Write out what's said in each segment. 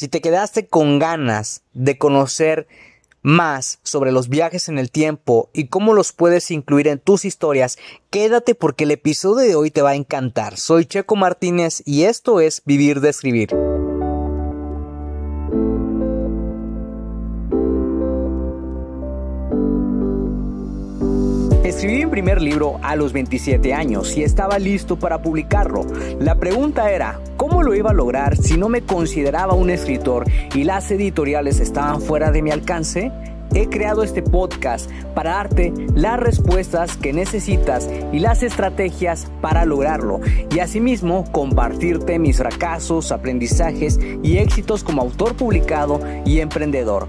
Si te quedaste con ganas de conocer más sobre los viajes en el tiempo y cómo los puedes incluir en tus historias, quédate porque el episodio de hoy te va a encantar. Soy Checo Martínez y esto es Vivir de Escribir. Escribí mi primer libro a los 27 años y estaba listo para publicarlo. La pregunta era, ¿cómo lo iba a lograr si no me consideraba un escritor y las editoriales estaban fuera de mi alcance? He creado este podcast para darte las respuestas que necesitas y las estrategias para lograrlo y asimismo compartirte mis fracasos, aprendizajes y éxitos como autor publicado y emprendedor.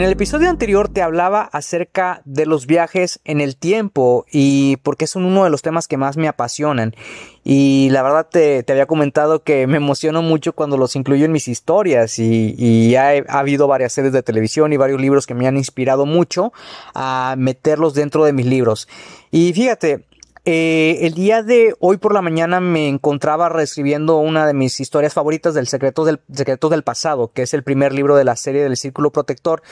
En el episodio anterior te hablaba acerca de los viajes en el tiempo y porque son uno de los temas que más me apasionan. Y la verdad te, había comentado que me emociono mucho cuando los incluyo en mis historias y, ha, ha, habido varias series de televisión y varios libros que me han inspirado mucho a meterlos dentro de mis libros. Y fíjate, eh, el día de hoy por la mañana me encontraba reescribiendo una de mis historias favoritas del del, Secreto del Pasado, que es el primer libro de la serie del Círculo Protector.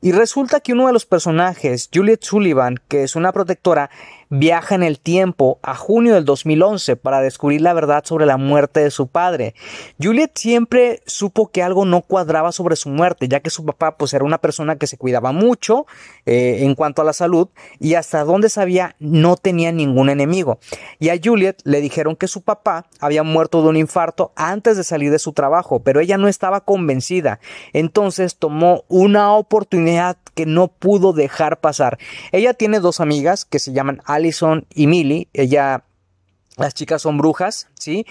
Y resulta que uno de los personajes, Juliet Sullivan, que es una protectora, viaja en el tiempo a junio del 2011 para descubrir la verdad sobre la muerte de su padre. Juliet siempre supo que algo no cuadraba sobre su muerte, ya que su papá pues era una persona que se cuidaba mucho eh, en cuanto a la salud y hasta donde sabía no tenía ningún enemigo. Y a Juliet le dijeron que su papá había muerto de un infarto antes de salir de su trabajo, pero ella no estaba convencida. Entonces tomó una oportunidad que no pudo dejar pasar. Ella tiene dos amigas que se llaman Allison y Millie, ella, las chicas son brujas, ¿sí?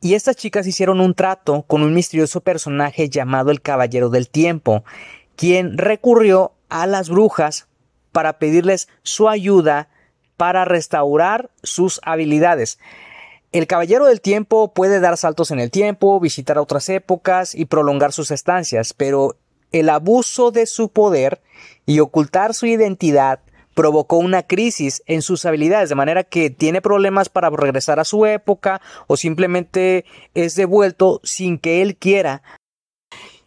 Y estas chicas hicieron un trato con un misterioso personaje llamado el Caballero del Tiempo, quien recurrió a las brujas para pedirles su ayuda para restaurar sus habilidades. El Caballero del Tiempo puede dar saltos en el tiempo, visitar otras épocas y prolongar sus estancias, pero el abuso de su poder y ocultar su identidad provocó una crisis en sus habilidades, de manera que tiene problemas para regresar a su época o simplemente es devuelto sin que él quiera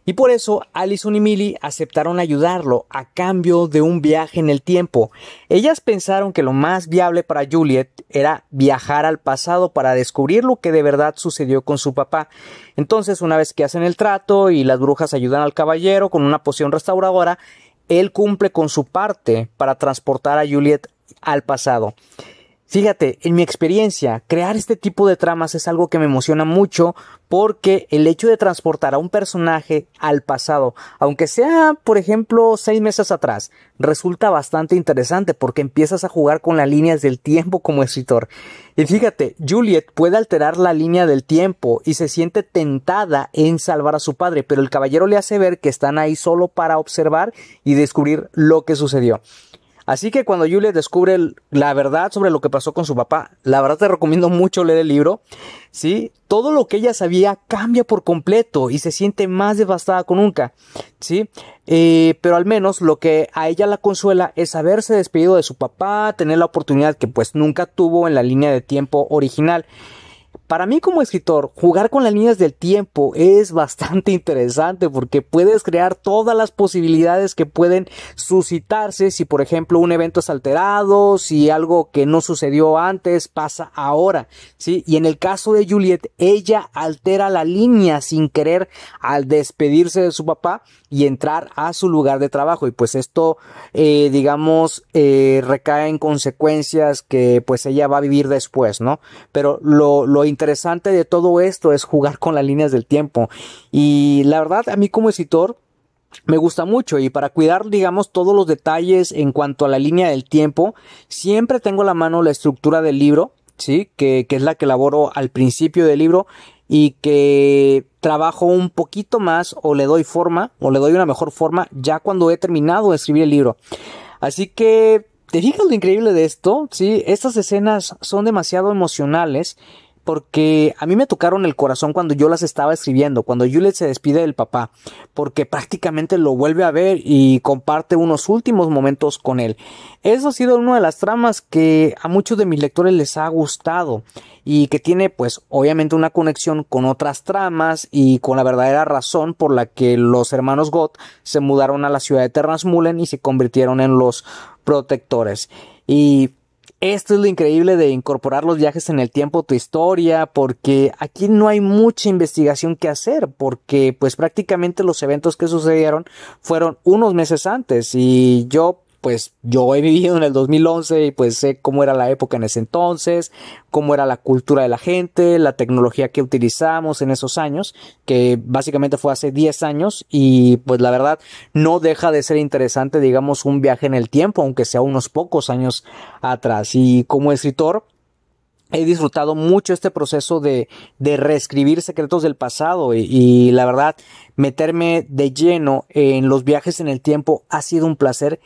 y por eso Allison y Millie aceptaron ayudarlo a cambio de un viaje en el tiempo. Ellas pensaron que lo más viable para Juliet era viajar al pasado para descubrir lo que de verdad sucedió con su papá. Entonces, una vez que hacen el trato y las brujas ayudan al caballero con una poción restauradora, él cumple con su parte para transportar a Juliet al pasado. Fíjate, en mi experiencia, crear este tipo de tramas es algo que me emociona mucho porque el hecho de transportar a un personaje al pasado, aunque sea, por ejemplo, seis meses atrás, resulta bastante interesante porque empiezas a jugar con las líneas del tiempo como escritor. Y fíjate, Juliet puede alterar la línea del tiempo y se siente tentada en salvar a su padre, pero el caballero le hace ver que están ahí solo para observar y descubrir lo que sucedió. Así que cuando Julia descubre la verdad sobre lo que pasó con su papá, la verdad te recomiendo mucho leer el libro, ¿sí? Todo lo que ella sabía cambia por completo y se siente más devastada que nunca, ¿sí? Eh, pero al menos lo que a ella la consuela es haberse despedido de su papá, tener la oportunidad que pues nunca tuvo en la línea de tiempo original. Para mí como escritor, jugar con las líneas del tiempo es bastante interesante porque puedes crear todas las posibilidades que pueden suscitarse si por ejemplo un evento es alterado, si algo que no sucedió antes pasa ahora, ¿sí? Y en el caso de Juliet, ella altera la línea sin querer al despedirse de su papá y entrar a su lugar de trabajo y pues esto eh, digamos eh, recae en consecuencias que pues ella va a vivir después, ¿no? Pero lo, lo interesante de todo esto es jugar con las líneas del tiempo y la verdad a mí como escritor me gusta mucho y para cuidar, digamos, todos los detalles en cuanto a la línea del tiempo, siempre tengo a la mano la estructura del libro, ¿sí? Que, que es la que elaboro al principio del libro y que trabajo un poquito más o le doy forma o le doy una mejor forma ya cuando he terminado de escribir el libro. Así que ¿te fijas lo increíble de esto? Sí, estas escenas son demasiado emocionales porque a mí me tocaron el corazón cuando yo las estaba escribiendo, cuando Juliet se despide del papá, porque prácticamente lo vuelve a ver y comparte unos últimos momentos con él. Eso ha sido una de las tramas que a muchos de mis lectores les ha gustado y que tiene pues obviamente una conexión con otras tramas y con la verdadera razón por la que los hermanos Gott se mudaron a la ciudad de Terransmullen y se convirtieron en los protectores. Y esto es lo increíble de incorporar los viajes en el tiempo a tu historia, porque aquí no hay mucha investigación que hacer, porque pues prácticamente los eventos que sucedieron fueron unos meses antes y yo pues yo he vivido en el 2011 y pues sé cómo era la época en ese entonces, cómo era la cultura de la gente, la tecnología que utilizamos en esos años, que básicamente fue hace 10 años y pues la verdad no deja de ser interesante, digamos, un viaje en el tiempo, aunque sea unos pocos años atrás. Y como escritor, he disfrutado mucho este proceso de, de reescribir secretos del pasado y, y, la verdad meterme de lleno en los viajes en el tiempo ha sido un placer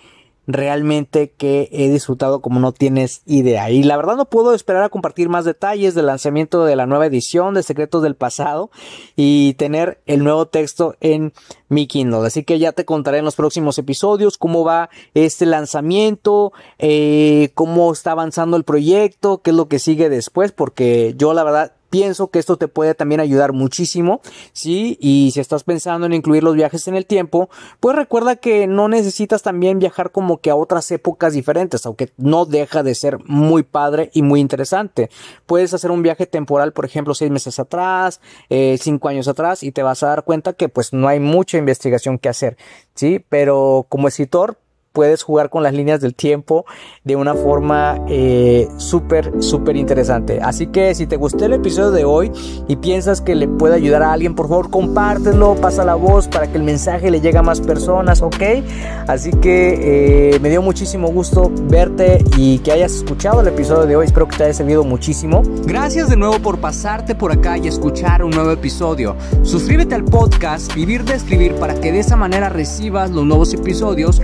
realmente que he disfrutado como no tienes idea. Y la verdad no puedo esperar a compartir más detalles del lanzamiento de la nueva edición de Secretos del Pasado y tener el nuevo texto en mi Kindle. Así que ya te contaré en los próximos episodios cómo va este lanzamiento, eh, cómo está avanzando el proyecto, qué es lo que sigue después, porque yo la verdad pienso que esto te puede también ayudar muchísimo, ¿sí? Y si estás pensando en incluir los viajes en el tiempo, pues recuerda que no necesitas también viajar como que a otras épocas diferentes, aunque no deja de ser muy padre y muy interesante. Puedes hacer un viaje temporal, por ejemplo, seis meses atrás, eh, cinco años atrás, y te vas a dar cuenta que pues no hay mucha investigación que hacer, ¿sí? Pero como escritor, puedes jugar con las líneas del tiempo de una forma eh, súper, súper interesante. Así que si te gustó el episodio de hoy y piensas que le puede ayudar a alguien, por favor compártelo, pasa la voz para que el mensaje le llegue a más personas, ¿ok? Así que eh, me dio muchísimo gusto verte y que hayas escuchado el episodio de hoy. Espero que te haya servido muchísimo. Gracias de nuevo por pasarte por acá y escuchar un nuevo episodio. Suscríbete al podcast Vivir de Escribir para que de esa manera recibas los nuevos episodios